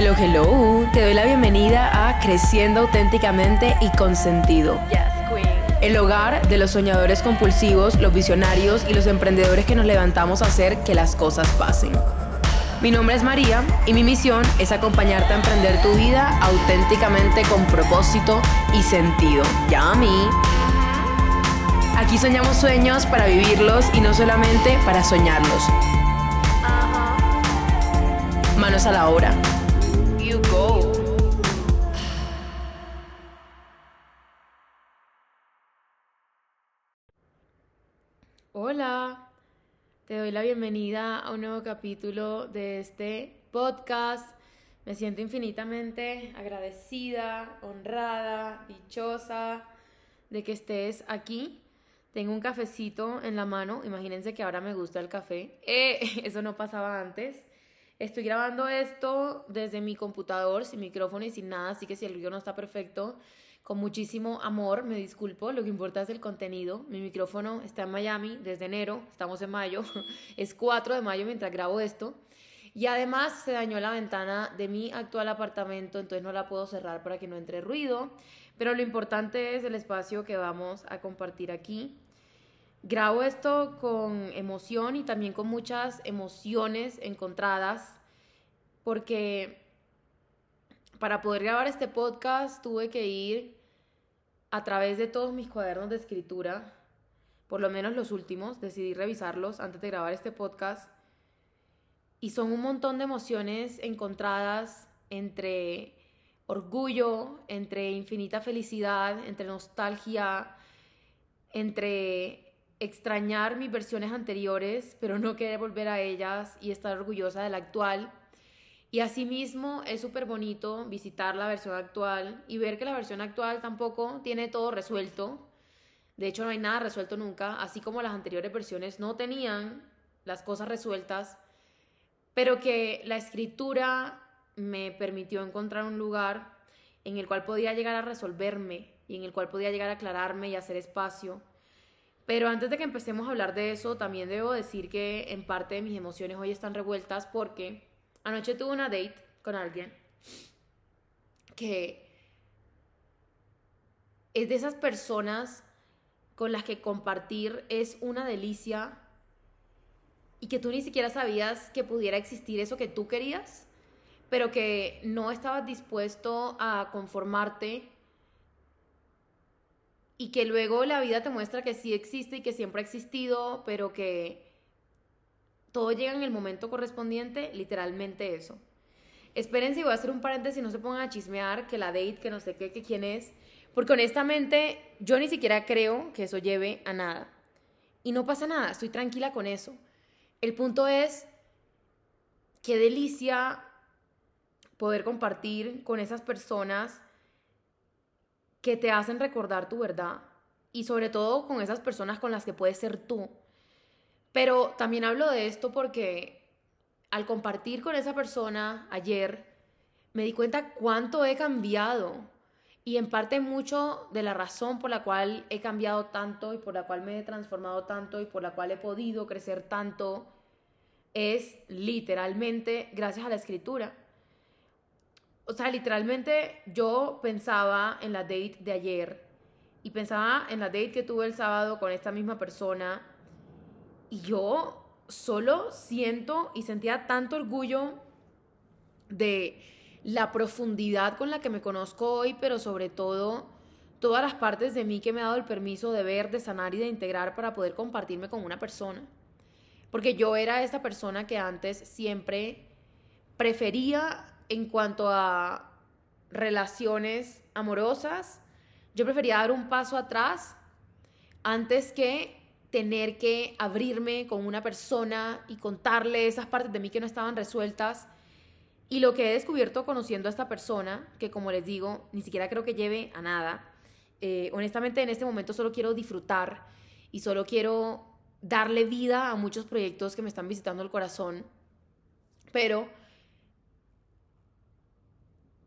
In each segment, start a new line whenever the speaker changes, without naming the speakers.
Hello, hello. Te doy la bienvenida a Creciendo auténticamente y con sentido. El hogar de los soñadores compulsivos, los visionarios y los emprendedores que nos levantamos a hacer que las cosas pasen. Mi nombre es María y mi misión es acompañarte a emprender tu vida auténticamente con propósito y sentido. Ya a mí. Aquí soñamos sueños para vivirlos y no solamente para soñarlos. Manos a la obra. La bienvenida a un nuevo capítulo de este podcast. Me siento infinitamente agradecida, honrada, dichosa de que estés aquí. Tengo un cafecito en la mano. Imagínense que ahora me gusta el café. Eh, eso no pasaba antes. Estoy grabando esto desde mi computador, sin micrófono y sin nada, así que si el ruido no está perfecto, con muchísimo amor, me disculpo, lo que importa es el contenido. Mi micrófono está en Miami desde enero, estamos en mayo, es 4 de mayo mientras grabo esto. Y además se dañó la ventana de mi actual apartamento, entonces no la puedo cerrar para que no entre ruido. Pero lo importante es el espacio que vamos a compartir aquí. Grabo esto con emoción y también con muchas emociones encontradas, porque para poder grabar este podcast tuve que ir a través de todos mis cuadernos de escritura, por lo menos los últimos, decidí revisarlos antes de grabar este podcast, y son un montón de emociones encontradas entre orgullo, entre infinita felicidad, entre nostalgia, entre extrañar mis versiones anteriores, pero no querer volver a ellas y estar orgullosa de la actual. Y asimismo es súper bonito visitar la versión actual y ver que la versión actual tampoco tiene todo resuelto. De hecho, no hay nada resuelto nunca, así como las anteriores versiones no tenían las cosas resueltas, pero que la escritura me permitió encontrar un lugar en el cual podía llegar a resolverme y en el cual podía llegar a aclararme y hacer espacio pero antes de que empecemos a hablar de eso, también debo decir que en parte de mis emociones hoy están revueltas porque anoche tuve una date con alguien que es de esas personas con las que compartir es una delicia y que tú ni siquiera sabías que pudiera existir eso que tú querías, pero que no estabas dispuesto a conformarte y que luego la vida te muestra que sí existe y que siempre ha existido, pero que todo llega en el momento correspondiente, literalmente eso. Espérense, voy a hacer un paréntesis, no se pongan a chismear que la date, que no sé qué, que quién es, porque honestamente yo ni siquiera creo que eso lleve a nada. Y no pasa nada, estoy tranquila con eso. El punto es, qué delicia poder compartir con esas personas que te hacen recordar tu verdad y sobre todo con esas personas con las que puedes ser tú. Pero también hablo de esto porque al compartir con esa persona ayer, me di cuenta cuánto he cambiado y en parte mucho de la razón por la cual he cambiado tanto y por la cual me he transformado tanto y por la cual he podido crecer tanto es literalmente gracias a la escritura. O sea, literalmente yo pensaba en la date de ayer y pensaba en la date que tuve el sábado con esta misma persona y yo solo siento y sentía tanto orgullo de la profundidad con la que me conozco hoy, pero sobre todo todas las partes de mí que me ha dado el permiso de ver, de sanar y de integrar para poder compartirme con una persona. Porque yo era esa persona que antes siempre prefería en cuanto a relaciones amorosas, yo prefería dar un paso atrás antes que tener que abrirme con una persona y contarle esas partes de mí que no estaban resueltas. Y lo que he descubierto conociendo a esta persona, que como les digo, ni siquiera creo que lleve a nada, eh, honestamente en este momento solo quiero disfrutar y solo quiero darle vida a muchos proyectos que me están visitando el corazón, pero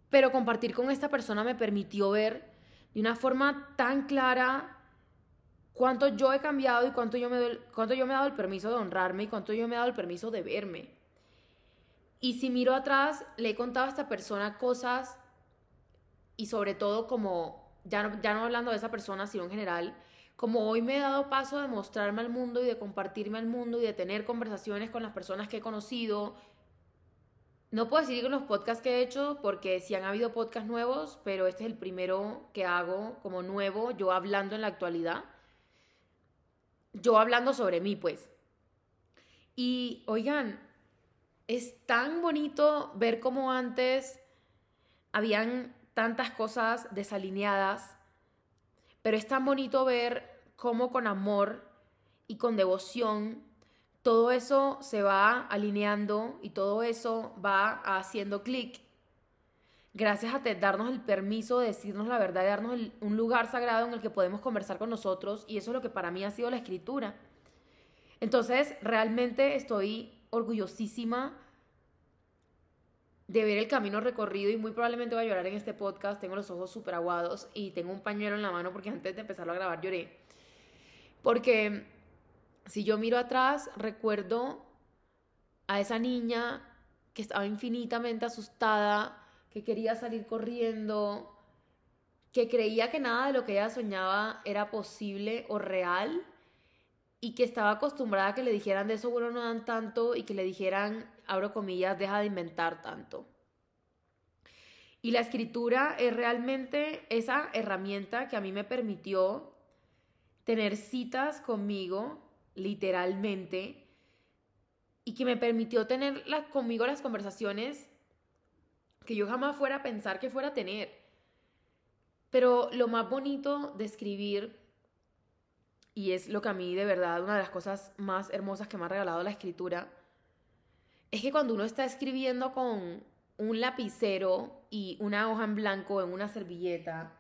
pero compartir con esta persona me permitió ver de una forma tan clara cuánto yo he cambiado y cuánto yo me, cuánto yo me he dado el permiso de honrarme y cuánto yo me he dado el permiso de verme. Y si miro atrás, le he contado a esta persona cosas y sobre todo como, ya no, ya no hablando de esa persona, sino en general, como hoy me he dado paso de mostrarme al mundo y de compartirme al mundo y de tener conversaciones con las personas que he conocido. No puedo decir los podcasts que he hecho porque sí han habido podcasts nuevos, pero este es el primero que hago como nuevo, yo hablando en la actualidad. Yo hablando sobre mí, pues. Y oigan, es tan bonito ver cómo antes habían tantas cosas desalineadas, pero es tan bonito ver cómo con amor y con devoción todo eso se va alineando y todo eso va haciendo clic. Gracias a darnos el permiso de decirnos la verdad, de darnos un lugar sagrado en el que podemos conversar con nosotros y eso es lo que para mí ha sido la escritura. Entonces, realmente estoy orgullosísima de ver el camino recorrido y muy probablemente voy a llorar en este podcast. Tengo los ojos súper aguados y tengo un pañuelo en la mano porque antes de empezarlo a grabar lloré. Porque si yo miro atrás, recuerdo a esa niña que estaba infinitamente asustada, que quería salir corriendo, que creía que nada de lo que ella soñaba era posible o real y que estaba acostumbrada a que le dijeran de eso bueno no dan tanto y que le dijeran, abro comillas, deja de inventar tanto. Y la escritura es realmente esa herramienta que a mí me permitió tener citas conmigo, literalmente, y que me permitió tener conmigo las conversaciones que yo jamás fuera a pensar que fuera a tener. Pero lo más bonito de escribir y es lo que a mí de verdad, una de las cosas más hermosas que me ha regalado la escritura, es que cuando uno está escribiendo con un lapicero y una hoja en blanco en una servilleta,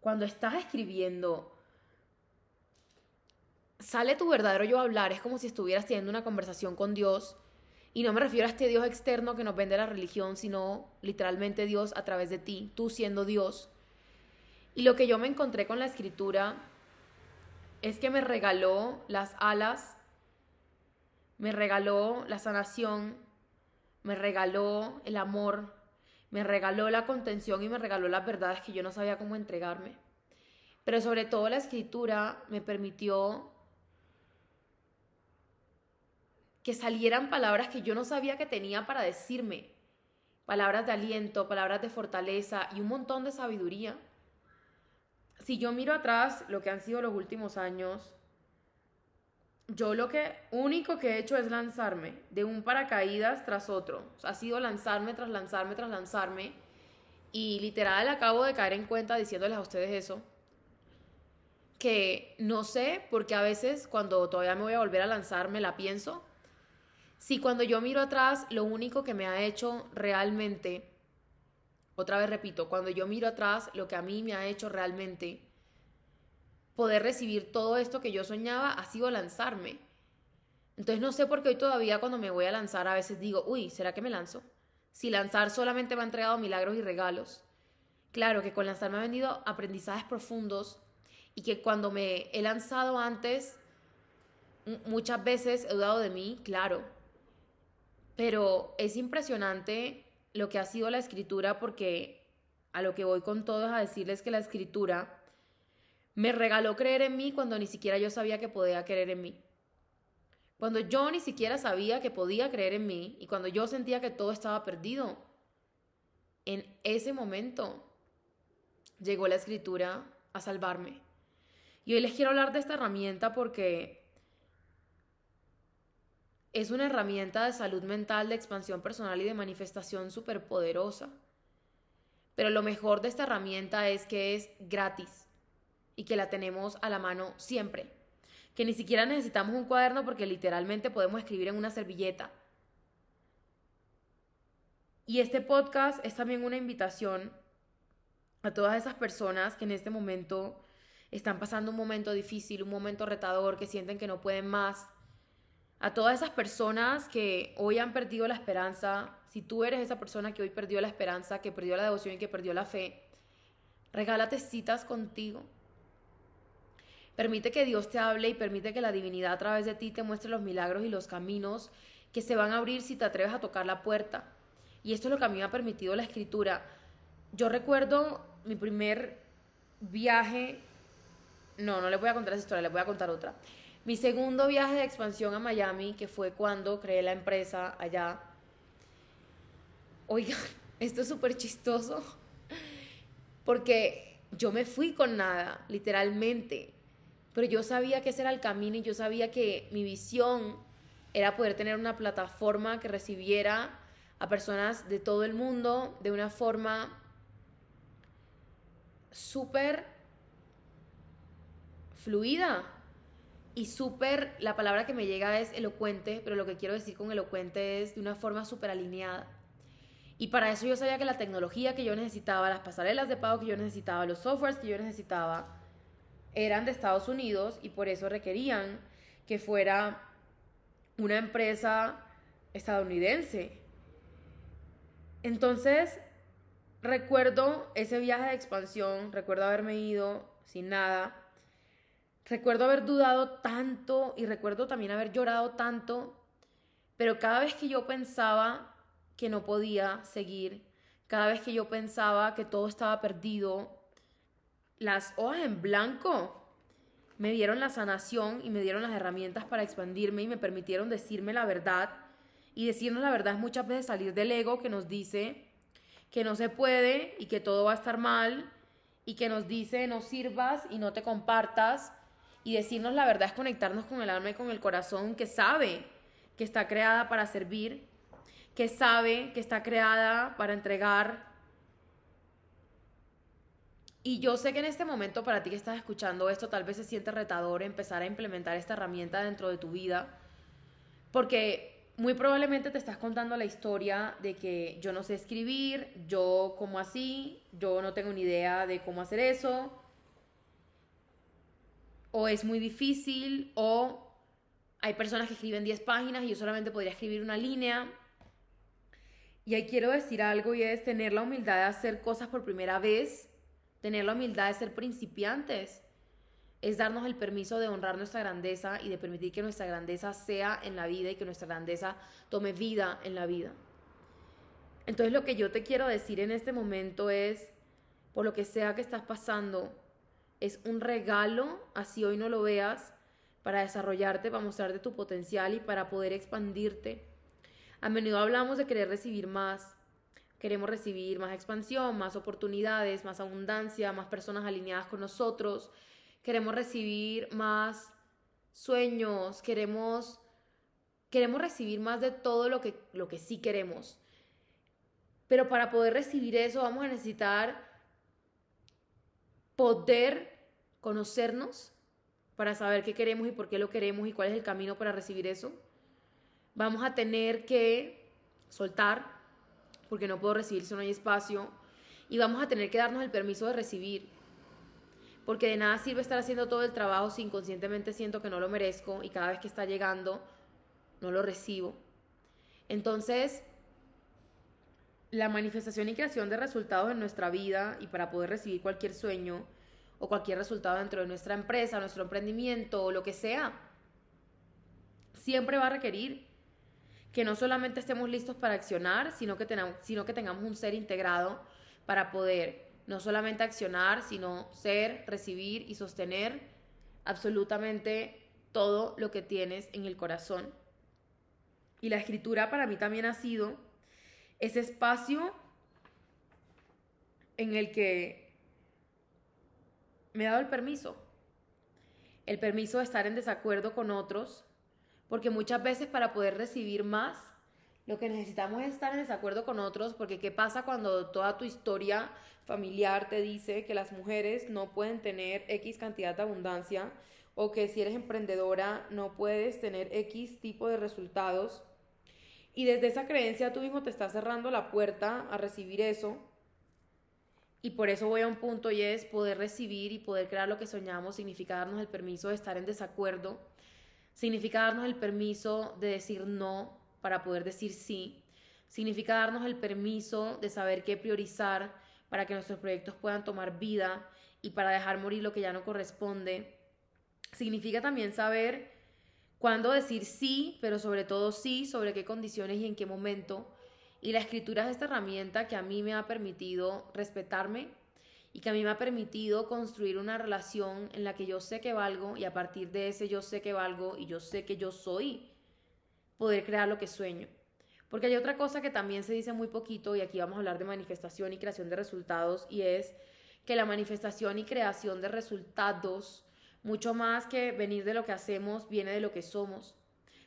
cuando estás escribiendo, sale tu verdadero yo a hablar, es como si estuvieras teniendo una conversación con Dios. Y no me refiero a este Dios externo que nos vende la religión, sino literalmente Dios a través de ti, tú siendo Dios. Y lo que yo me encontré con la escritura es que me regaló las alas, me regaló la sanación, me regaló el amor, me regaló la contención y me regaló las verdades que yo no sabía cómo entregarme. Pero sobre todo la escritura me permitió que salieran palabras que yo no sabía que tenía para decirme. Palabras de aliento, palabras de fortaleza y un montón de sabiduría si yo miro atrás lo que han sido los últimos años, yo lo que único que he hecho es lanzarme de un paracaídas tras otro. ha sido lanzarme tras lanzarme tras lanzarme. Y literal acabo de caer en cuenta diciéndoles a ustedes eso. Que no sé, porque a veces cuando todavía me voy a volver a lanzar me la pienso. Si cuando yo miro atrás lo único que me ha hecho realmente otra vez repito, cuando yo miro atrás, lo que a mí me ha hecho realmente poder recibir todo esto que yo soñaba ha sido lanzarme. Entonces no sé por qué hoy todavía cuando me voy a lanzar a veces digo, uy, ¿será que me lanzo? Si lanzar solamente me ha entregado milagros y regalos. Claro que con lanzar me ha venido aprendizajes profundos y que cuando me he lanzado antes, muchas veces he dudado de mí, claro. Pero es impresionante lo que ha sido la escritura porque a lo que voy con todo es a decirles que la escritura me regaló creer en mí cuando ni siquiera yo sabía que podía creer en mí. Cuando yo ni siquiera sabía que podía creer en mí y cuando yo sentía que todo estaba perdido. En ese momento llegó la escritura a salvarme. Y hoy les quiero hablar de esta herramienta porque es una herramienta de salud mental, de expansión personal y de manifestación súper poderosa. Pero lo mejor de esta herramienta es que es gratis y que la tenemos a la mano siempre. Que ni siquiera necesitamos un cuaderno porque literalmente podemos escribir en una servilleta. Y este podcast es también una invitación a todas esas personas que en este momento están pasando un momento difícil, un momento retador, que sienten que no pueden más, a todas esas personas que hoy han perdido la esperanza, si tú eres esa persona que hoy perdió la esperanza, que perdió la devoción y que perdió la fe, regálate citas contigo. Permite que Dios te hable y permite que la divinidad a través de ti te muestre los milagros y los caminos que se van a abrir si te atreves a tocar la puerta. Y esto es lo que a mí me ha permitido la escritura. Yo recuerdo mi primer viaje, no, no le voy a contar esa historia, le voy a contar otra. Mi segundo viaje de expansión a Miami, que fue cuando creé la empresa allá. Oigan, esto es súper chistoso, porque yo me fui con nada, literalmente, pero yo sabía que ese era el camino y yo sabía que mi visión era poder tener una plataforma que recibiera a personas de todo el mundo de una forma súper fluida y súper, la palabra que me llega es elocuente, pero lo que quiero decir con elocuente es de una forma súper alineada. Y para eso yo sabía que la tecnología que yo necesitaba, las pasarelas de pago que yo necesitaba, los softwares que yo necesitaba, eran de Estados Unidos y por eso requerían que fuera una empresa estadounidense. Entonces, recuerdo ese viaje de expansión, recuerdo haberme ido sin nada, recuerdo haber dudado tanto y recuerdo también haber llorado tanto, pero cada vez que yo pensaba que no podía seguir, cada vez que yo pensaba que todo estaba perdido, las hojas en blanco me dieron la sanación y me dieron las herramientas para expandirme y me permitieron decirme la verdad. Y decirnos la verdad es muchas veces salir del ego que nos dice que no se puede y que todo va a estar mal y que nos dice no sirvas y no te compartas. Y decirnos la verdad es conectarnos con el alma y con el corazón que sabe que está creada para servir que sabe que está creada para entregar. Y yo sé que en este momento para ti que estás escuchando esto tal vez se siente retador empezar a implementar esta herramienta dentro de tu vida, porque muy probablemente te estás contando la historia de que yo no sé escribir, yo como así, yo no tengo ni idea de cómo hacer eso, o es muy difícil, o hay personas que escriben 10 páginas y yo solamente podría escribir una línea. Y ahí quiero decir algo y es tener la humildad de hacer cosas por primera vez, tener la humildad de ser principiantes, es darnos el permiso de honrar nuestra grandeza y de permitir que nuestra grandeza sea en la vida y que nuestra grandeza tome vida en la vida. Entonces lo que yo te quiero decir en este momento es, por lo que sea que estás pasando, es un regalo, así hoy no lo veas, para desarrollarte, para mostrarte tu potencial y para poder expandirte a menudo hablamos de querer recibir más. Queremos recibir más expansión, más oportunidades, más abundancia, más personas alineadas con nosotros. Queremos recibir más sueños, queremos queremos recibir más de todo lo que lo que sí queremos. Pero para poder recibir eso vamos a necesitar poder conocernos para saber qué queremos y por qué lo queremos y cuál es el camino para recibir eso vamos a tener que soltar, porque no puedo recibir si no hay espacio, y vamos a tener que darnos el permiso de recibir, porque de nada sirve estar haciendo todo el trabajo si inconscientemente siento que no lo merezco y cada vez que está llegando no lo recibo. Entonces, la manifestación y creación de resultados en nuestra vida y para poder recibir cualquier sueño o cualquier resultado dentro de nuestra empresa, nuestro emprendimiento o lo que sea, siempre va a requerir que no solamente estemos listos para accionar, sino que, tenamos, sino que tengamos un ser integrado para poder no solamente accionar, sino ser, recibir y sostener absolutamente todo lo que tienes en el corazón. Y la escritura para mí también ha sido ese espacio en el que me he dado el permiso, el permiso de estar en desacuerdo con otros, porque muchas veces para poder recibir más, lo que necesitamos es estar en desacuerdo con otros, porque ¿qué pasa cuando toda tu historia familiar te dice que las mujeres no pueden tener X cantidad de abundancia o que si eres emprendedora no puedes tener X tipo de resultados? Y desde esa creencia tú mismo te estás cerrando la puerta a recibir eso. Y por eso voy a un punto y es poder recibir y poder crear lo que soñamos, significa darnos el permiso de estar en desacuerdo Significa darnos el permiso de decir no para poder decir sí. Significa darnos el permiso de saber qué priorizar para que nuestros proyectos puedan tomar vida y para dejar morir lo que ya no corresponde. Significa también saber Cuándo decir sí, pero sobre todo sí, sobre qué condiciones y en qué momento. Y la escritura es esta herramienta que a mí me ha permitido respetarme y que a mí me ha permitido construir una relación en la que yo sé que valgo y a partir de ese yo sé que valgo y yo sé que yo soy, poder crear lo que sueño. Porque hay otra cosa que también se dice muy poquito y aquí vamos a hablar de manifestación y creación de resultados y es que la manifestación y creación de resultados mucho más que venir de lo que hacemos, viene de lo que somos.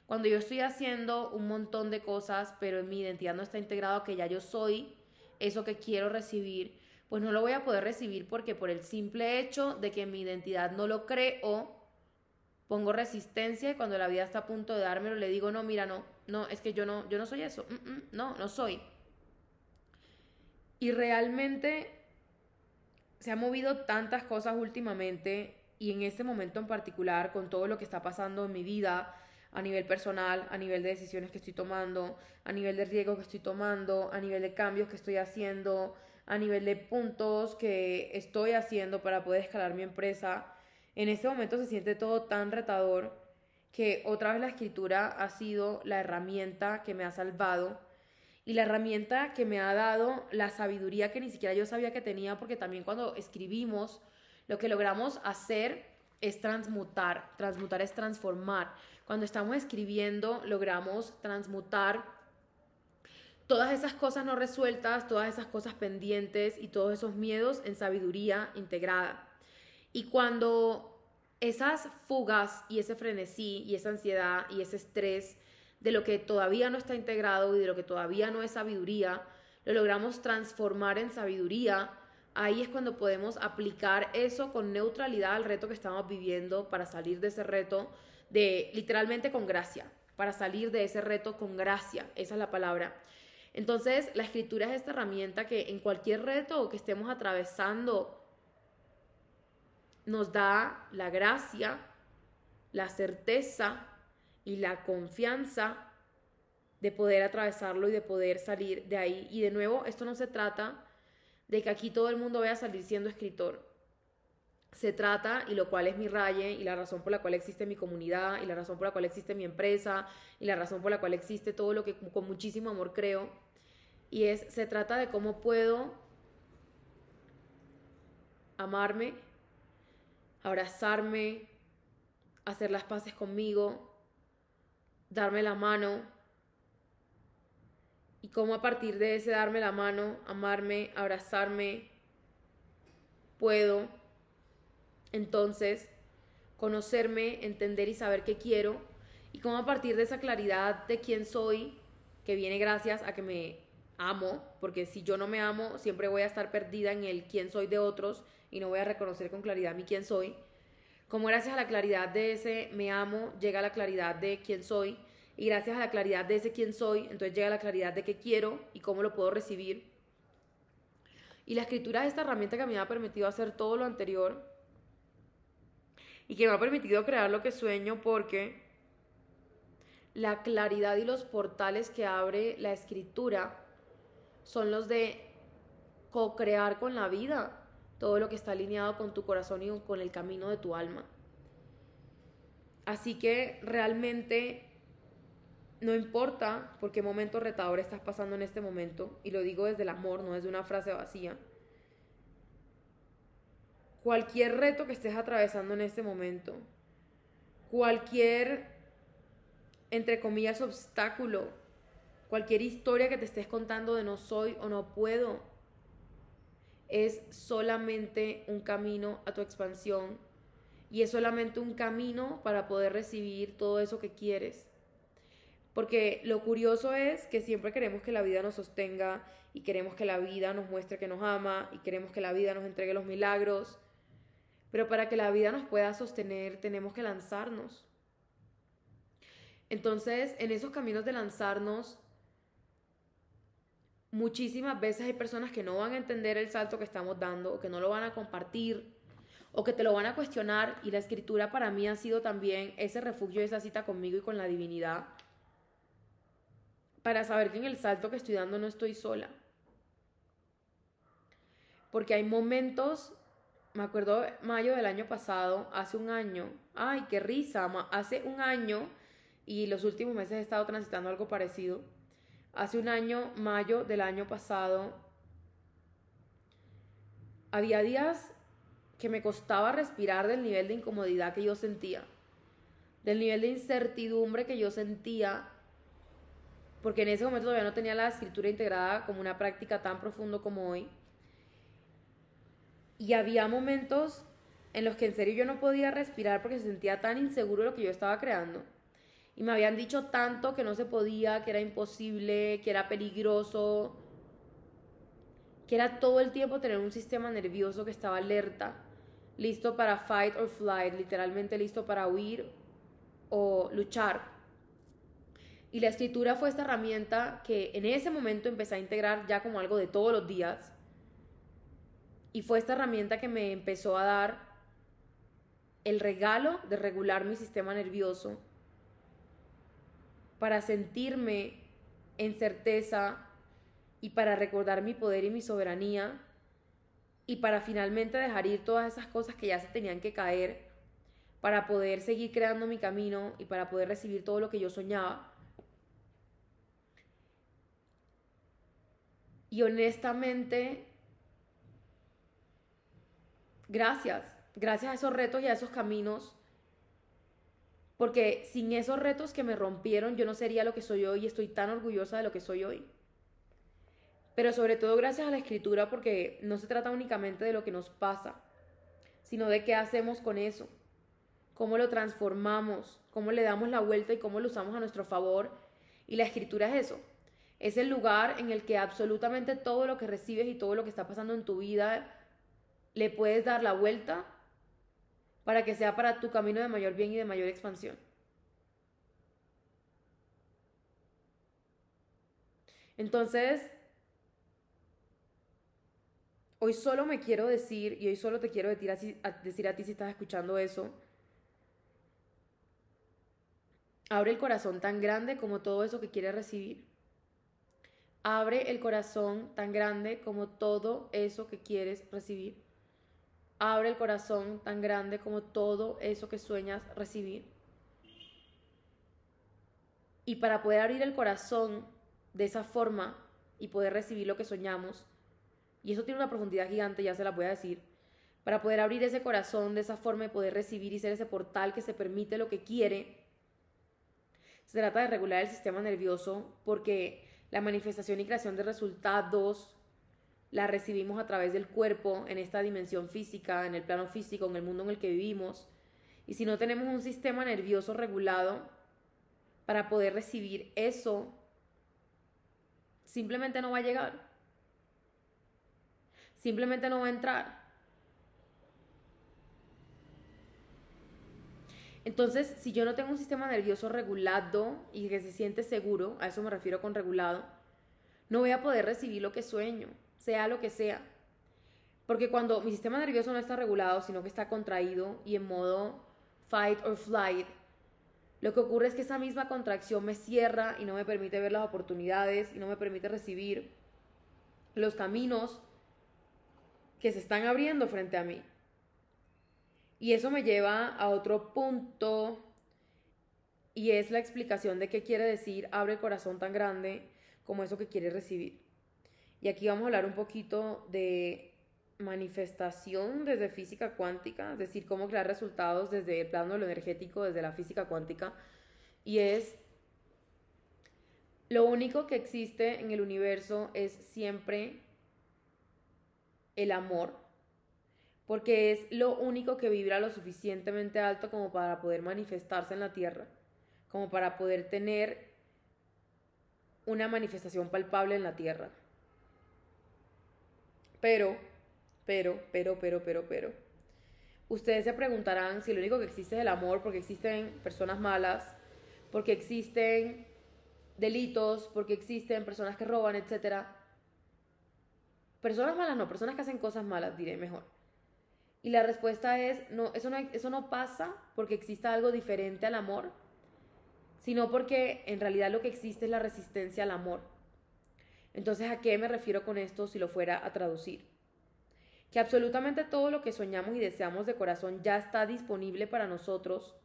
Cuando yo estoy haciendo un montón de cosas, pero en mi identidad no está integrado que ya yo soy eso que quiero recibir, pues no lo voy a poder recibir porque por el simple hecho de que mi identidad no lo creo, pongo resistencia y cuando la vida está a punto de dármelo le digo, no, mira, no, no, es que yo no, yo no soy eso, mm, mm, no, no soy. Y realmente se han movido tantas cosas últimamente y en este momento en particular, con todo lo que está pasando en mi vida, a nivel personal, a nivel de decisiones que estoy tomando, a nivel de riesgos que estoy tomando, a nivel de cambios que estoy haciendo, a nivel de puntos que estoy haciendo para poder escalar mi empresa. En este momento se siente todo tan retador que otra vez la escritura ha sido la herramienta que me ha salvado y la herramienta que me ha dado la sabiduría que ni siquiera yo sabía que tenía porque también cuando escribimos lo que logramos hacer es transmutar. Transmutar es transformar. Cuando estamos escribiendo, logramos transmutar todas esas cosas no resueltas, todas esas cosas pendientes y todos esos miedos en sabiduría integrada. Y cuando esas fugas y ese frenesí y esa ansiedad y ese estrés de lo que todavía no está integrado y de lo que todavía no es sabiduría, lo logramos transformar en sabiduría, ahí es cuando podemos aplicar eso con neutralidad al reto que estamos viviendo para salir de ese reto de literalmente con gracia, para salir de ese reto con gracia, esa es la palabra. Entonces, la escritura es esta herramienta que en cualquier reto que estemos atravesando nos da la gracia, la certeza y la confianza de poder atravesarlo y de poder salir de ahí. Y de nuevo, esto no se trata de que aquí todo el mundo vaya a salir siendo escritor. Se trata, y lo cual es mi raye, y la razón por la cual existe mi comunidad, y la razón por la cual existe mi empresa, y la razón por la cual existe todo lo que con muchísimo amor creo, y es, se trata de cómo puedo amarme, abrazarme, hacer las paces conmigo, darme la mano, y cómo a partir de ese darme la mano, amarme, abrazarme, puedo entonces conocerme, entender y saber qué quiero y cómo a partir de esa claridad de quién soy, que viene gracias a que me amo, porque si yo no me amo, siempre voy a estar perdida en el quién soy de otros y no voy a reconocer con claridad mi quién soy. Como gracias a la claridad de ese me amo, llega la claridad de quién soy y gracias a la claridad de ese quién soy, entonces llega la claridad de qué quiero y cómo lo puedo recibir. Y la escritura es esta herramienta que me ha permitido hacer todo lo anterior y que me ha permitido crear lo que sueño porque la claridad y los portales que abre la escritura son los de co-crear con la vida todo lo que está alineado con tu corazón y con el camino de tu alma. Así que realmente no importa por qué momento retador estás pasando en este momento, y lo digo desde el amor, no desde una frase vacía. Cualquier reto que estés atravesando en este momento, cualquier, entre comillas, obstáculo, cualquier historia que te estés contando de no soy o no puedo, es solamente un camino a tu expansión y es solamente un camino para poder recibir todo eso que quieres. Porque lo curioso es que siempre queremos que la vida nos sostenga y queremos que la vida nos muestre que nos ama y queremos que la vida nos entregue los milagros. Pero para que la vida nos pueda sostener tenemos que lanzarnos. Entonces, en esos caminos de lanzarnos, muchísimas veces hay personas que no van a entender el salto que estamos dando o que no lo van a compartir o que te lo van a cuestionar y la escritura para mí ha sido también ese refugio, esa cita conmigo y con la divinidad para saber que en el salto que estoy dando no estoy sola. Porque hay momentos me acuerdo mayo del año pasado, hace un año, ay, qué risa, hace un año y los últimos meses he estado transitando algo parecido. Hace un año, mayo del año pasado, había días que me costaba respirar del nivel de incomodidad que yo sentía, del nivel de incertidumbre que yo sentía, porque en ese momento todavía no tenía la escritura integrada como una práctica tan profundo como hoy. Y había momentos en los que en serio yo no podía respirar porque se sentía tan inseguro lo que yo estaba creando. Y me habían dicho tanto que no se podía, que era imposible, que era peligroso, que era todo el tiempo tener un sistema nervioso que estaba alerta, listo para fight or flight, literalmente listo para huir o luchar. Y la escritura fue esta herramienta que en ese momento empecé a integrar ya como algo de todos los días y fue esta herramienta que me empezó a dar el regalo de regular mi sistema nervioso para sentirme en certeza y para recordar mi poder y mi soberanía y para finalmente dejar ir todas esas cosas que ya se tenían que caer para poder seguir creando mi camino y para poder recibir todo lo que yo soñaba. Y honestamente gracias, gracias a esos retos y a esos caminos, porque sin esos retos que me rompieron yo no sería lo que soy hoy y estoy tan orgullosa de lo que soy hoy. Pero sobre todo gracias a la escritura porque no se trata únicamente de lo que nos pasa, sino de qué hacemos con eso, cómo lo transformamos, cómo le damos la vuelta y cómo lo usamos a nuestro favor. Y la escritura es eso, es el lugar en el que absolutamente todo lo que recibes y todo lo que está pasando en tu vida le puedes dar la vuelta para que sea para tu camino de mayor bien y de mayor expansión. Entonces, hoy solo me quiero decir, y hoy solo te quiero decir a, decir a ti si estás escuchando eso, abre el corazón tan grande como todo eso que quieres recibir. Abre el corazón tan grande como todo eso que quieres recibir. Abre el corazón tan grande como todo eso que sueñas recibir. Y para poder abrir el corazón de esa forma y poder recibir lo que soñamos, y eso tiene una profundidad gigante, ya se la voy a decir, para poder abrir ese corazón de esa forma y poder recibir y ser ese portal que se permite lo que quiere, se trata de regular el sistema nervioso porque la manifestación y creación de resultados la recibimos a través del cuerpo, en esta dimensión física, en el plano físico, en el mundo en el que vivimos. Y si no tenemos un sistema nervioso regulado para poder recibir eso, simplemente no va a llegar. Simplemente no va a entrar. Entonces, si yo no tengo un sistema nervioso regulado y que se siente seguro, a eso me refiero con regulado, no voy a poder recibir lo que sueño sea lo que sea. Porque cuando mi sistema nervioso no está regulado, sino que está contraído y en modo fight or flight, lo que ocurre es que esa misma contracción me cierra y no me permite ver las oportunidades y no me permite recibir los caminos que se están abriendo frente a mí. Y eso me lleva a otro punto y es la explicación de qué quiere decir abre el corazón tan grande como eso que quiere recibir. Y aquí vamos a hablar un poquito de manifestación desde física cuántica, es decir, cómo crear resultados desde el plano de lo energético, desde la física cuántica. Y es, lo único que existe en el universo es siempre el amor, porque es lo único que vibra lo suficientemente alto como para poder manifestarse en la tierra, como para poder tener una manifestación palpable en la tierra. Pero, pero, pero, pero, pero, pero. Ustedes se preguntarán si lo único que existe es el amor, porque existen personas malas, porque existen delitos, porque existen personas que roban, etc. Personas malas no, personas que hacen cosas malas, diré mejor. Y la respuesta es, no, eso no, eso no pasa porque exista algo diferente al amor, sino porque en realidad lo que existe es la resistencia al amor. Entonces, ¿a qué me refiero con esto si lo fuera a traducir? que absolutamente todo lo que soñamos y deseamos de corazón ya está disponible para nosotros,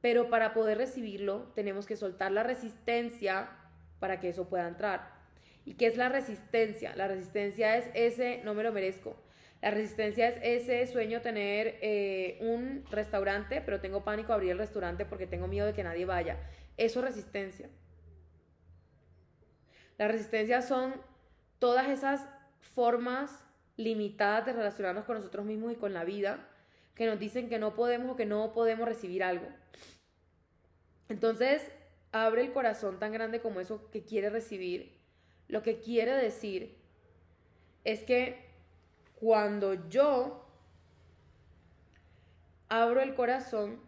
pero para poder recibirlo tenemos que soltar la resistencia para que eso pueda entrar. ¿Y qué es la resistencia? La resistencia es ese no me lo merezco. La resistencia es ese sueño tener eh, un restaurante, pero tengo pánico de abrir el restaurante porque tengo miedo de que nadie vaya. Eso es resistencia. La resistencia son todas esas formas limitadas de relacionarnos con nosotros mismos y con la vida que nos dicen que no podemos o que no podemos recibir algo. Entonces, abre el corazón tan grande como eso que quiere recibir. Lo que quiere decir es que cuando yo abro el corazón,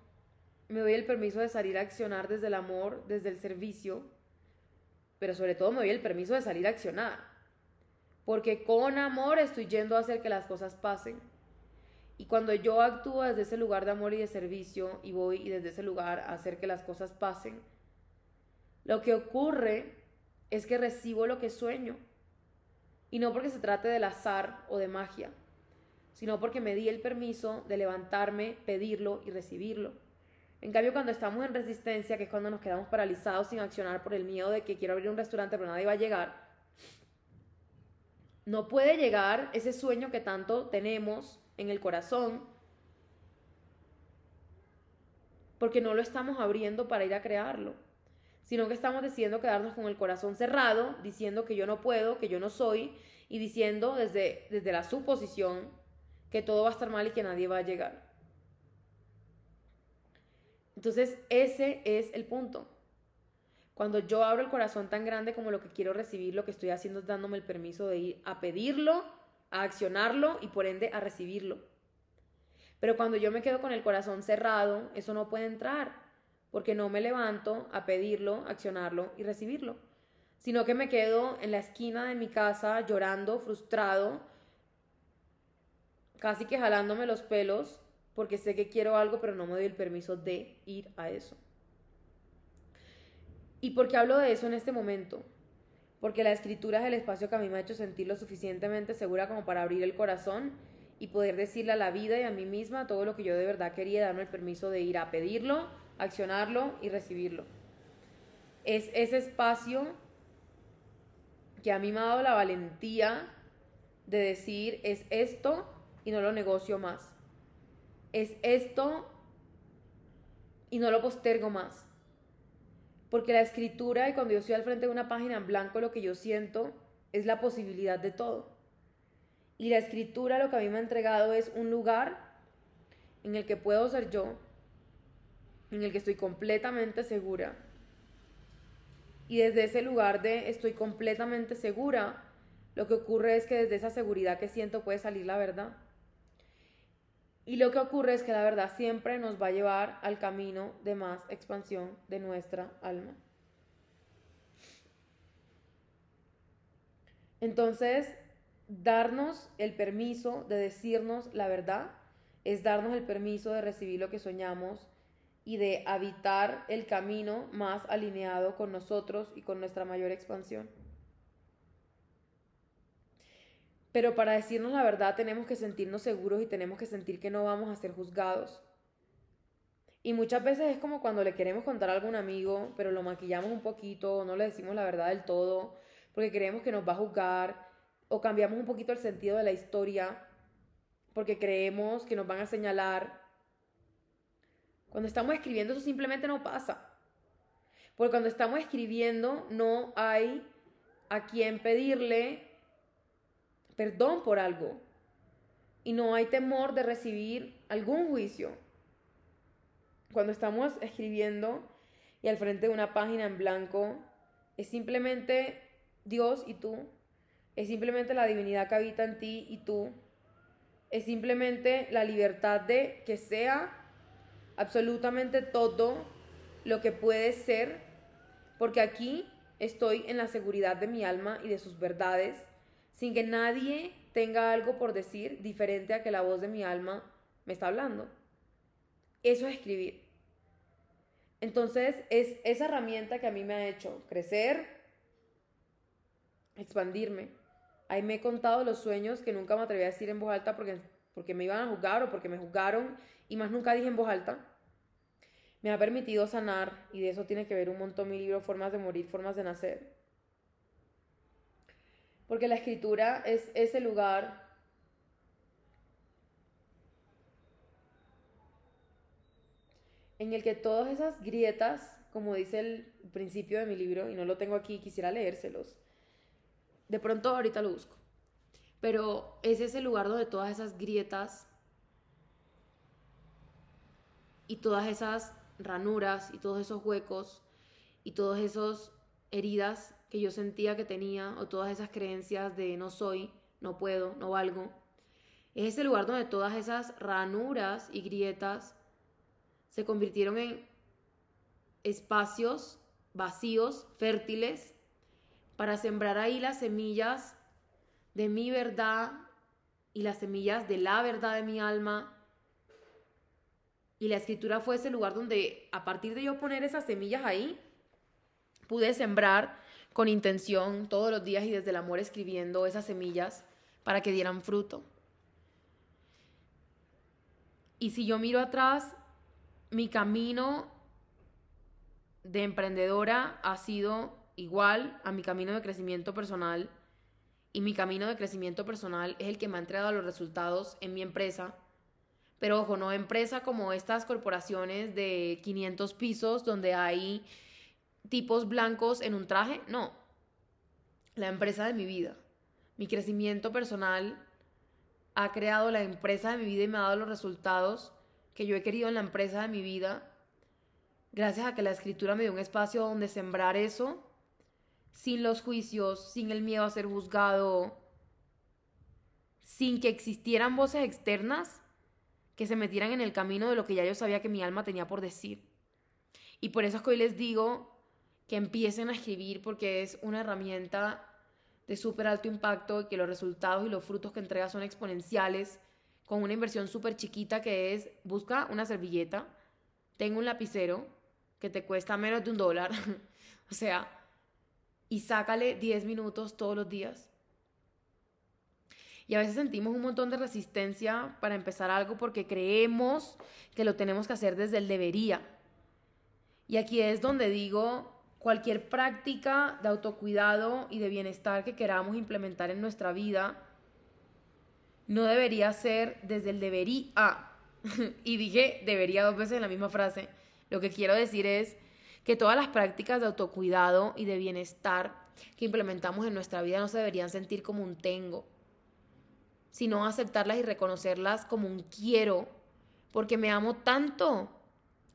me doy el permiso de salir a accionar desde el amor, desde el servicio, pero sobre todo me doy el permiso de salir a accionar. Porque con amor estoy yendo a hacer que las cosas pasen. Y cuando yo actúo desde ese lugar de amor y de servicio y voy y desde ese lugar a hacer que las cosas pasen, lo que ocurre es que recibo lo que sueño. Y no porque se trate del azar o de magia, sino porque me di el permiso de levantarme, pedirlo y recibirlo. En cambio, cuando estamos en resistencia, que es cuando nos quedamos paralizados sin accionar por el miedo de que quiero abrir un restaurante pero nadie va a llegar, no puede llegar ese sueño que tanto tenemos en el corazón porque no lo estamos abriendo para ir a crearlo, sino que estamos decidiendo quedarnos con el corazón cerrado, diciendo que yo no puedo, que yo no soy, y diciendo desde, desde la suposición que todo va a estar mal y que nadie va a llegar. Entonces, ese es el punto. Cuando yo abro el corazón tan grande como lo que quiero recibir, lo que estoy haciendo es dándome el permiso de ir a pedirlo, a accionarlo y por ende a recibirlo. Pero cuando yo me quedo con el corazón cerrado, eso no puede entrar, porque no me levanto a pedirlo, accionarlo y recibirlo, sino que me quedo en la esquina de mi casa llorando, frustrado, casi que jalándome los pelos, porque sé que quiero algo, pero no me doy el permiso de ir a eso. ¿Y por qué hablo de eso en este momento? Porque la escritura es el espacio que a mí me ha hecho sentir lo suficientemente segura como para abrir el corazón y poder decirle a la vida y a mí misma todo lo que yo de verdad quería, darme el permiso de ir a pedirlo, accionarlo y recibirlo. Es ese espacio que a mí me ha dado la valentía de decir, es esto y no lo negocio más. Es esto y no lo postergo más. Porque la escritura y cuando yo estoy al frente de una página en blanco lo que yo siento es la posibilidad de todo. Y la escritura lo que a mí me ha entregado es un lugar en el que puedo ser yo, en el que estoy completamente segura. Y desde ese lugar de estoy completamente segura, lo que ocurre es que desde esa seguridad que siento puede salir la verdad. Y lo que ocurre es que la verdad siempre nos va a llevar al camino de más expansión de nuestra alma. Entonces, darnos el permiso de decirnos la verdad es darnos el permiso de recibir lo que soñamos y de habitar el camino más alineado con nosotros y con nuestra mayor expansión. Pero para decirnos la verdad tenemos que sentirnos seguros y tenemos que sentir que no vamos a ser juzgados. Y muchas veces es como cuando le queremos contar a algún amigo, pero lo maquillamos un poquito, no le decimos la verdad del todo, porque creemos que nos va a juzgar, o cambiamos un poquito el sentido de la historia, porque creemos que nos van a señalar. Cuando estamos escribiendo eso simplemente no pasa. Porque cuando estamos escribiendo no hay a quien pedirle perdón por algo y no hay temor de recibir algún juicio. Cuando estamos escribiendo y al frente de una página en blanco, es simplemente Dios y tú, es simplemente la divinidad que habita en ti y tú, es simplemente la libertad de que sea absolutamente todo lo que puede ser, porque aquí estoy en la seguridad de mi alma y de sus verdades sin que nadie tenga algo por decir diferente a que la voz de mi alma me está hablando. Eso es escribir. Entonces es esa herramienta que a mí me ha hecho crecer, expandirme, Ahí me he contado los sueños que nunca me atreví a decir en voz alta porque, porque me iban a juzgar o porque me juzgaron y más nunca dije en voz alta. Me ha permitido sanar y de eso tiene que ver un montón mi libro Formas de morir, formas de nacer. Porque la escritura es ese lugar en el que todas esas grietas, como dice el principio de mi libro, y no lo tengo aquí, quisiera leérselos. De pronto ahorita lo busco. Pero es ese lugar donde todas esas grietas y todas esas ranuras y todos esos huecos y todas esas heridas que yo sentía que tenía o todas esas creencias de no soy, no puedo, no valgo. Es ese lugar donde todas esas ranuras y grietas se convirtieron en espacios vacíos, fértiles, para sembrar ahí las semillas de mi verdad y las semillas de la verdad de mi alma. Y la escritura fue ese lugar donde a partir de yo poner esas semillas ahí, pude sembrar con intención todos los días y desde el amor escribiendo esas semillas para que dieran fruto. Y si yo miro atrás, mi camino de emprendedora ha sido igual a mi camino de crecimiento personal y mi camino de crecimiento personal es el que me ha entregado los resultados en mi empresa. Pero ojo, no empresa como estas corporaciones de 500 pisos donde hay tipos blancos en un traje, no. La empresa de mi vida. Mi crecimiento personal ha creado la empresa de mi vida y me ha dado los resultados que yo he querido en la empresa de mi vida, gracias a que la escritura me dio un espacio donde sembrar eso, sin los juicios, sin el miedo a ser juzgado, sin que existieran voces externas que se metieran en el camino de lo que ya yo sabía que mi alma tenía por decir. Y por eso es que hoy les digo que empiecen a escribir porque es una herramienta de súper alto impacto y que los resultados y los frutos que entrega son exponenciales con una inversión súper chiquita que es, busca una servilleta, tengo un lapicero que te cuesta menos de un dólar, o sea, y sácale 10 minutos todos los días. Y a veces sentimos un montón de resistencia para empezar algo porque creemos que lo tenemos que hacer desde el debería. Y aquí es donde digo, cualquier práctica de autocuidado y de bienestar que queramos implementar en nuestra vida, no debería ser desde el debería. y dije debería dos veces en la misma frase. Lo que quiero decir es que todas las prácticas de autocuidado y de bienestar que implementamos en nuestra vida no se deberían sentir como un tengo, sino aceptarlas y reconocerlas como un quiero, porque me amo tanto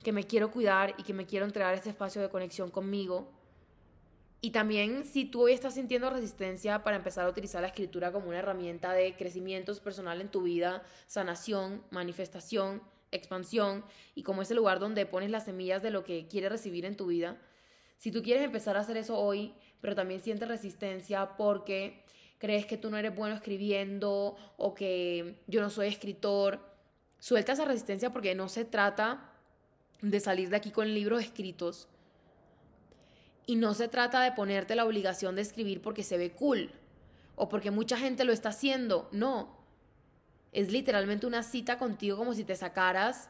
que me quiero cuidar y que me quiero entregar ese espacio de conexión conmigo. Y también si tú hoy estás sintiendo resistencia para empezar a utilizar la escritura como una herramienta de crecimiento personal en tu vida, sanación, manifestación, expansión y como ese lugar donde pones las semillas de lo que quieres recibir en tu vida, si tú quieres empezar a hacer eso hoy, pero también sientes resistencia porque crees que tú no eres bueno escribiendo o que yo no soy escritor, suelta esa resistencia porque no se trata de salir de aquí con libros escritos y no se trata de ponerte la obligación de escribir porque se ve cool o porque mucha gente lo está haciendo. No. Es literalmente una cita contigo como si te sacaras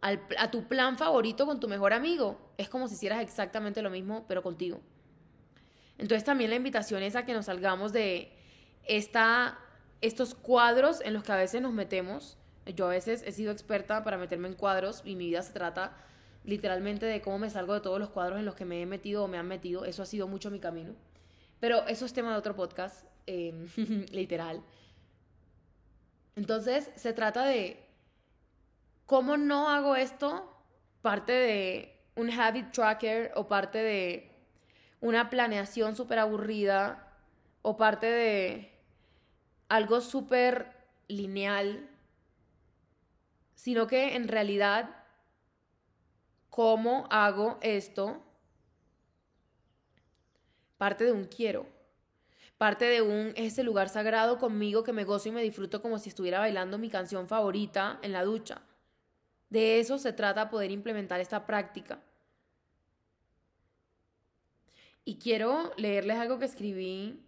a tu plan favorito con tu mejor amigo. Es como si hicieras exactamente lo mismo, pero contigo. Entonces también la invitación es a que nos salgamos de esta, estos cuadros en los que a veces nos metemos. Yo a veces he sido experta para meterme en cuadros y mi vida se trata literalmente de cómo me salgo de todos los cuadros en los que me he metido o me han metido. Eso ha sido mucho mi camino. Pero eso es tema de otro podcast, em, literal. Entonces, se trata de cómo no hago esto parte de un habit tracker o parte de una planeación súper aburrida o parte de algo súper lineal, sino que en realidad ¿Cómo hago esto? Parte de un quiero. Parte de un ese lugar sagrado conmigo que me gozo y me disfruto como si estuviera bailando mi canción favorita en la ducha. De eso se trata poder implementar esta práctica. Y quiero leerles algo que escribí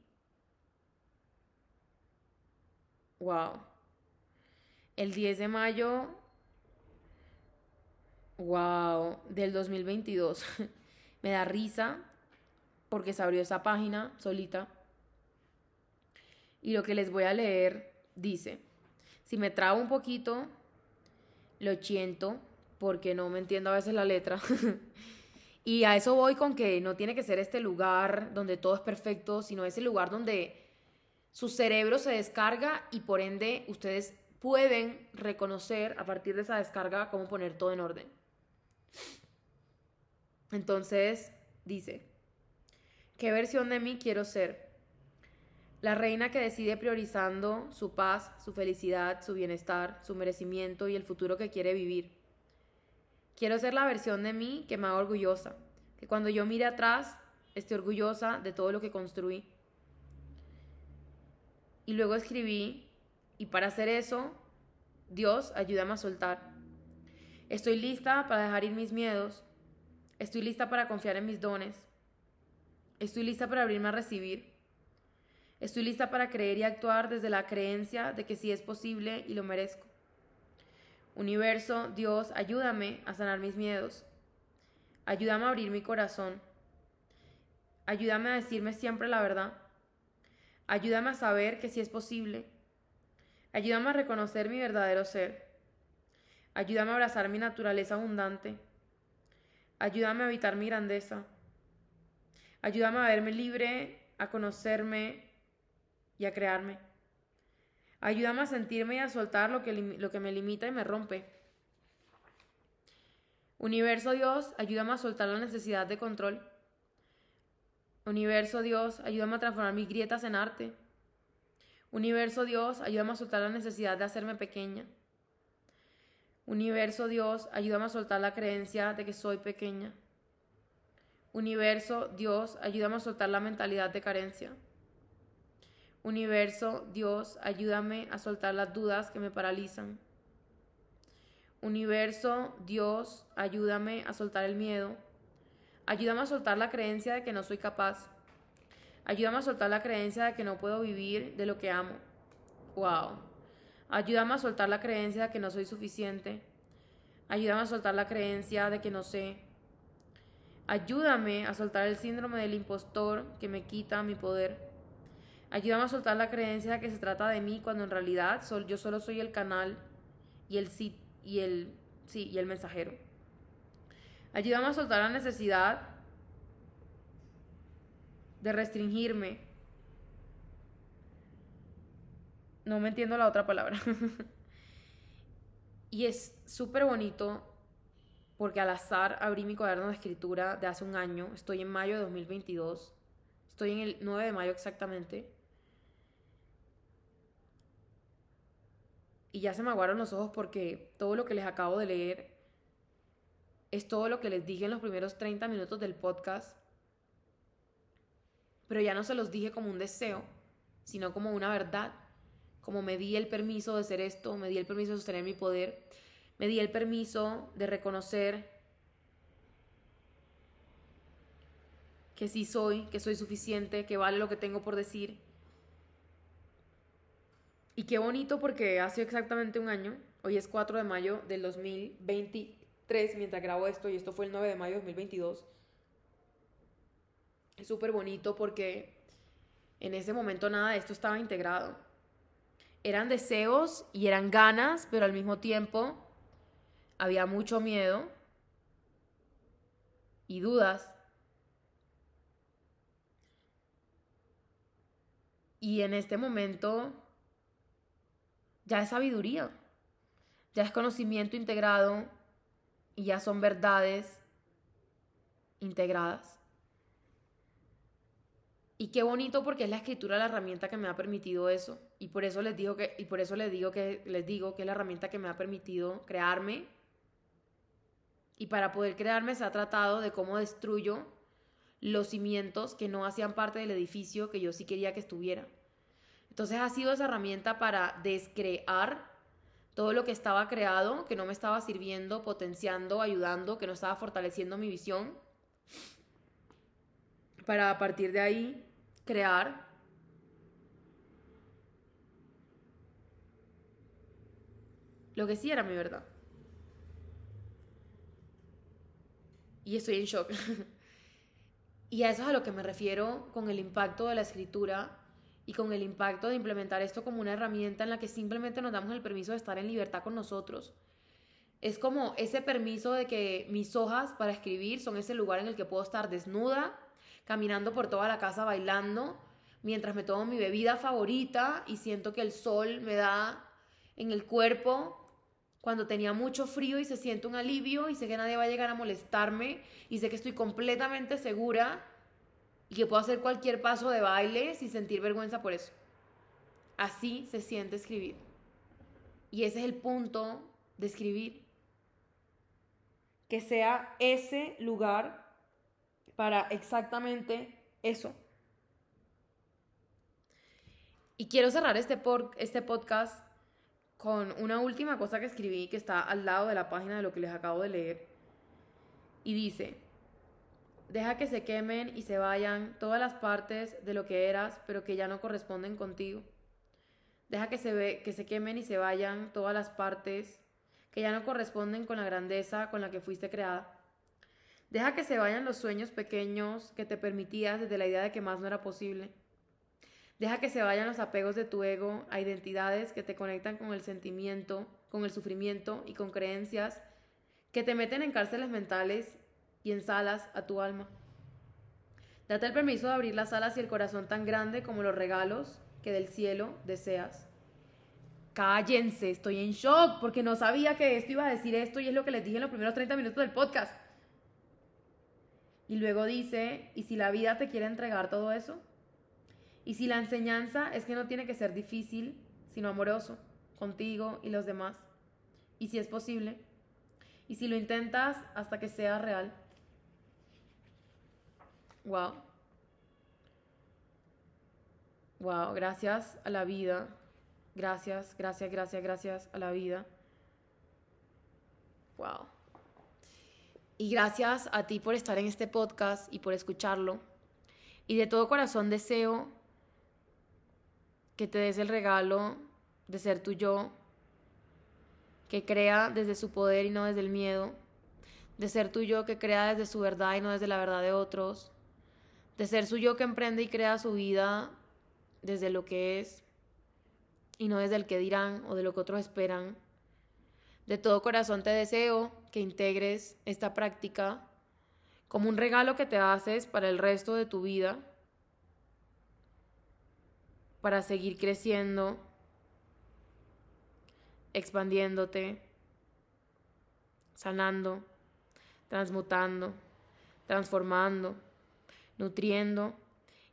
Wow. El 10 de mayo. Wow. Del 2022. Me da risa porque se abrió esa página solita. Y lo que les voy a leer dice, si me trabo un poquito, lo siento porque no me entiendo a veces la letra. y a eso voy con que no tiene que ser este lugar donde todo es perfecto, sino ese lugar donde su cerebro se descarga y por ende ustedes pueden reconocer a partir de esa descarga cómo poner todo en orden. Entonces, dice, ¿qué versión de mí quiero ser? La reina que decide priorizando su paz, su felicidad, su bienestar, su merecimiento y el futuro que quiere vivir. Quiero ser la versión de mí que me haga orgullosa, que cuando yo mire atrás esté orgullosa de todo lo que construí. Y luego escribí, y para hacer eso, Dios, ayúdame a soltar. Estoy lista para dejar ir mis miedos. Estoy lista para confiar en mis dones. Estoy lista para abrirme a recibir. Estoy lista para creer y actuar desde la creencia de que sí es posible y lo merezco. Universo, Dios, ayúdame a sanar mis miedos. Ayúdame a abrir mi corazón. Ayúdame a decirme siempre la verdad. Ayúdame a saber que sí es posible. Ayúdame a reconocer mi verdadero ser. Ayúdame a abrazar mi naturaleza abundante. Ayúdame a evitar mi grandeza. Ayúdame a verme libre, a conocerme y a crearme. Ayúdame a sentirme y a soltar lo que, lo que me limita y me rompe. Universo Dios, ayúdame a soltar la necesidad de control. Universo Dios, ayúdame a transformar mis grietas en arte. Universo Dios, ayúdame a soltar la necesidad de hacerme pequeña. Universo Dios, ayúdame a soltar la creencia de que soy pequeña. Universo Dios, ayúdame a soltar la mentalidad de carencia. Universo, Dios, ayúdame a soltar las dudas que me paralizan. Universo, Dios, ayúdame a soltar el miedo. Ayúdame a soltar la creencia de que no soy capaz. Ayúdame a soltar la creencia de que no puedo vivir de lo que amo. Wow. Ayúdame a soltar la creencia de que no soy suficiente. Ayúdame a soltar la creencia de que no sé. Ayúdame a soltar el síndrome del impostor que me quita mi poder. Ayúdame a soltar la creencia de que se trata de mí cuando en realidad yo solo soy el canal y el, y el, sí, y el mensajero. Ayúdame a soltar la necesidad de restringirme. No me entiendo la otra palabra. y es súper bonito porque al azar abrí mi cuaderno de escritura de hace un año. Estoy en mayo de 2022. Estoy en el 9 de mayo exactamente. y ya se me aguaron los ojos porque todo lo que les acabo de leer es todo lo que les dije en los primeros 30 minutos del podcast, pero ya no se los dije como un deseo, sino como una verdad, como me di el permiso de ser esto, me di el permiso de sostener mi poder, me di el permiso de reconocer que sí soy, que soy suficiente, que vale lo que tengo por decir. Y qué bonito porque hace exactamente un año, hoy es 4 de mayo del 2023, mientras grabo esto, y esto fue el 9 de mayo de 2022. Es súper bonito porque en ese momento nada de esto estaba integrado. Eran deseos y eran ganas, pero al mismo tiempo había mucho miedo y dudas. Y en este momento ya es sabiduría, ya es conocimiento integrado y ya son verdades integradas. Y qué bonito porque es la escritura la herramienta que me ha permitido eso. Y por eso les digo que, y por eso les digo que les digo que es la herramienta que me ha permitido crearme. Y para poder crearme se ha tratado de cómo destruyo los cimientos que no hacían parte del edificio que yo sí quería que estuviera. Entonces ha sido esa herramienta para descrear todo lo que estaba creado, que no me estaba sirviendo, potenciando, ayudando, que no estaba fortaleciendo mi visión, para a partir de ahí crear lo que sí era mi verdad. Y estoy en shock. y a eso es a lo que me refiero con el impacto de la escritura y con el impacto de implementar esto como una herramienta en la que simplemente nos damos el permiso de estar en libertad con nosotros. Es como ese permiso de que mis hojas para escribir son ese lugar en el que puedo estar desnuda, caminando por toda la casa bailando, mientras me tomo mi bebida favorita y siento que el sol me da en el cuerpo cuando tenía mucho frío y se siente un alivio y sé que nadie va a llegar a molestarme y sé que estoy completamente segura y que puedo hacer cualquier paso de baile sin sentir vergüenza por eso. Así se siente escribir. Y ese es el punto de escribir. Que sea ese lugar para exactamente eso. Y quiero cerrar este, por, este podcast con una última cosa que escribí que está al lado de la página de lo que les acabo de leer. Y dice, Deja que se quemen y se vayan todas las partes de lo que eras, pero que ya no corresponden contigo. Deja que se, ve, que se quemen y se vayan todas las partes que ya no corresponden con la grandeza con la que fuiste creada. Deja que se vayan los sueños pequeños que te permitías desde la idea de que más no era posible. Deja que se vayan los apegos de tu ego a identidades que te conectan con el sentimiento, con el sufrimiento y con creencias que te meten en cárceles mentales y en salas a tu alma. Date el permiso de abrir las alas y el corazón tan grande como los regalos que del cielo deseas. Cállense, estoy en shock porque no sabía que esto iba a decir esto y es lo que les dije en los primeros 30 minutos del podcast. Y luego dice, ¿y si la vida te quiere entregar todo eso? ¿Y si la enseñanza es que no tiene que ser difícil, sino amoroso, contigo y los demás? ¿Y si es posible? ¿Y si lo intentas hasta que sea real? Wow. Wow, gracias a la vida. Gracias, gracias, gracias, gracias a la vida. Wow. Y gracias a ti por estar en este podcast y por escucharlo. Y de todo corazón deseo que te des el regalo de ser tu yo, que crea desde su poder y no desde el miedo, de ser tu yo que crea desde su verdad y no desde la verdad de otros, de ser su yo que emprende y crea su vida desde lo que es y no desde el que dirán o de lo que otros esperan. De todo corazón te deseo que integres esta práctica como un regalo que te haces para el resto de tu vida, para seguir creciendo, expandiéndote, sanando, transmutando, transformando nutriendo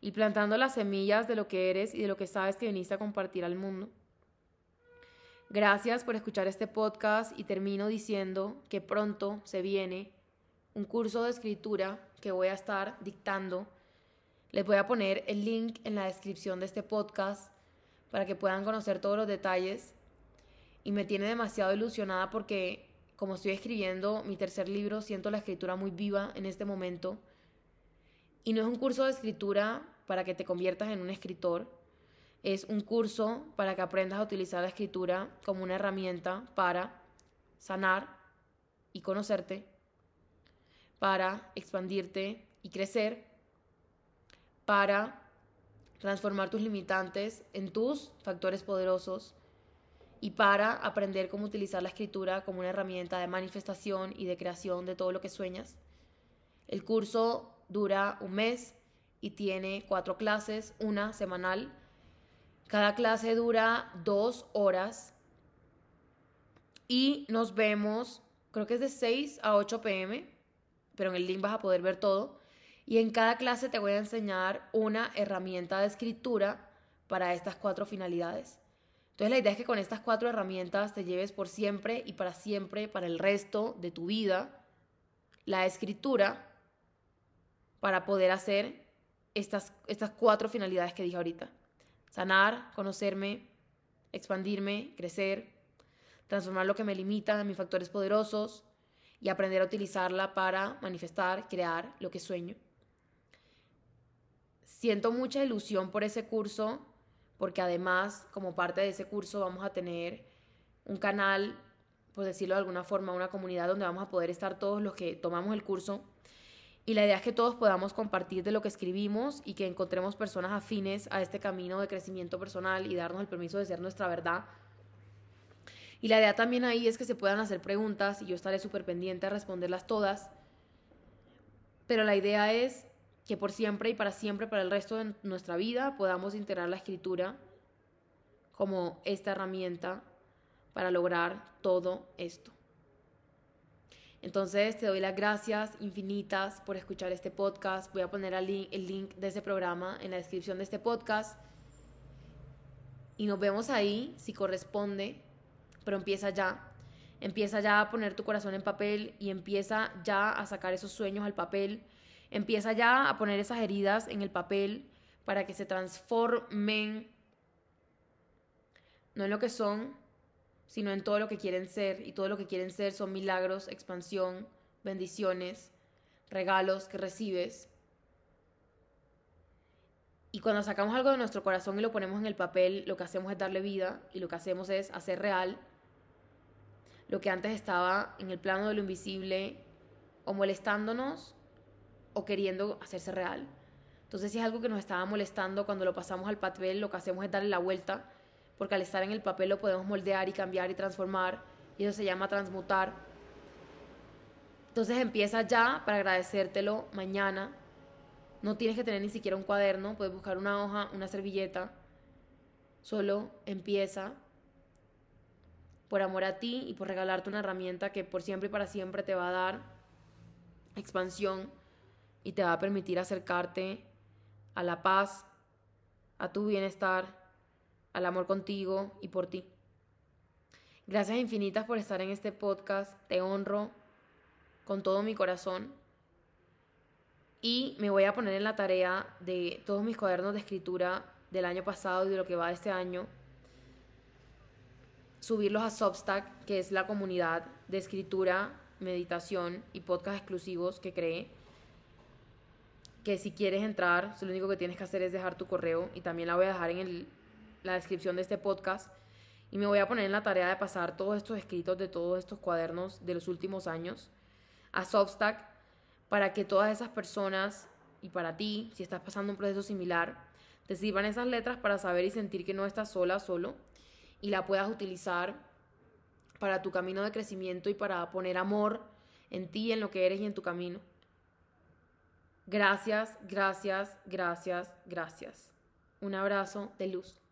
y plantando las semillas de lo que eres y de lo que sabes que viniste a compartir al mundo. Gracias por escuchar este podcast y termino diciendo que pronto se viene un curso de escritura que voy a estar dictando. Les voy a poner el link en la descripción de este podcast para que puedan conocer todos los detalles. Y me tiene demasiado ilusionada porque como estoy escribiendo mi tercer libro, siento la escritura muy viva en este momento y no es un curso de escritura para que te conviertas en un escritor, es un curso para que aprendas a utilizar la escritura como una herramienta para sanar y conocerte, para expandirte y crecer, para transformar tus limitantes en tus factores poderosos y para aprender cómo utilizar la escritura como una herramienta de manifestación y de creación de todo lo que sueñas. El curso dura un mes y tiene cuatro clases, una semanal. Cada clase dura dos horas y nos vemos, creo que es de 6 a 8 pm, pero en el link vas a poder ver todo. Y en cada clase te voy a enseñar una herramienta de escritura para estas cuatro finalidades. Entonces la idea es que con estas cuatro herramientas te lleves por siempre y para siempre, para el resto de tu vida, la escritura para poder hacer estas, estas cuatro finalidades que dije ahorita. Sanar, conocerme, expandirme, crecer, transformar lo que me limita en mis factores poderosos y aprender a utilizarla para manifestar, crear lo que sueño. Siento mucha ilusión por ese curso porque además como parte de ese curso vamos a tener un canal por decirlo de alguna forma, una comunidad donde vamos a poder estar todos los que tomamos el curso. Y la idea es que todos podamos compartir de lo que escribimos y que encontremos personas afines a este camino de crecimiento personal y darnos el permiso de ser nuestra verdad. Y la idea también ahí es que se puedan hacer preguntas y yo estaré súper pendiente a responderlas todas. Pero la idea es que por siempre y para siempre, para el resto de nuestra vida, podamos integrar la escritura como esta herramienta para lograr todo esto. Entonces te doy las gracias infinitas por escuchar este podcast. Voy a poner el link, link de ese programa en la descripción de este podcast. Y nos vemos ahí si corresponde, pero empieza ya. Empieza ya a poner tu corazón en papel y empieza ya a sacar esos sueños al papel. Empieza ya a poner esas heridas en el papel para que se transformen, no en lo que son, sino en todo lo que quieren ser. Y todo lo que quieren ser son milagros, expansión, bendiciones, regalos que recibes. Y cuando sacamos algo de nuestro corazón y lo ponemos en el papel, lo que hacemos es darle vida y lo que hacemos es hacer real lo que antes estaba en el plano de lo invisible o molestándonos o queriendo hacerse real. Entonces si es algo que nos estaba molestando cuando lo pasamos al papel, lo que hacemos es darle la vuelta porque al estar en el papel lo podemos moldear y cambiar y transformar, y eso se llama transmutar. Entonces empieza ya para agradecértelo mañana. No tienes que tener ni siquiera un cuaderno, puedes buscar una hoja, una servilleta. Solo empieza por amor a ti y por regalarte una herramienta que por siempre y para siempre te va a dar expansión y te va a permitir acercarte a la paz, a tu bienestar al amor contigo y por ti. Gracias infinitas por estar en este podcast. Te honro con todo mi corazón. Y me voy a poner en la tarea de todos mis cuadernos de escritura del año pasado y de lo que va este año. Subirlos a Substack, que es la comunidad de escritura, meditación y podcast exclusivos que creé. Que si quieres entrar, lo único que tienes que hacer es dejar tu correo y también la voy a dejar en el la descripción de este podcast y me voy a poner en la tarea de pasar todos estos escritos de todos estos cuadernos de los últimos años a Substack para que todas esas personas y para ti, si estás pasando un proceso similar, te sirvan esas letras para saber y sentir que no estás sola, solo y la puedas utilizar para tu camino de crecimiento y para poner amor en ti, en lo que eres y en tu camino. Gracias, gracias, gracias, gracias. Un abrazo de luz.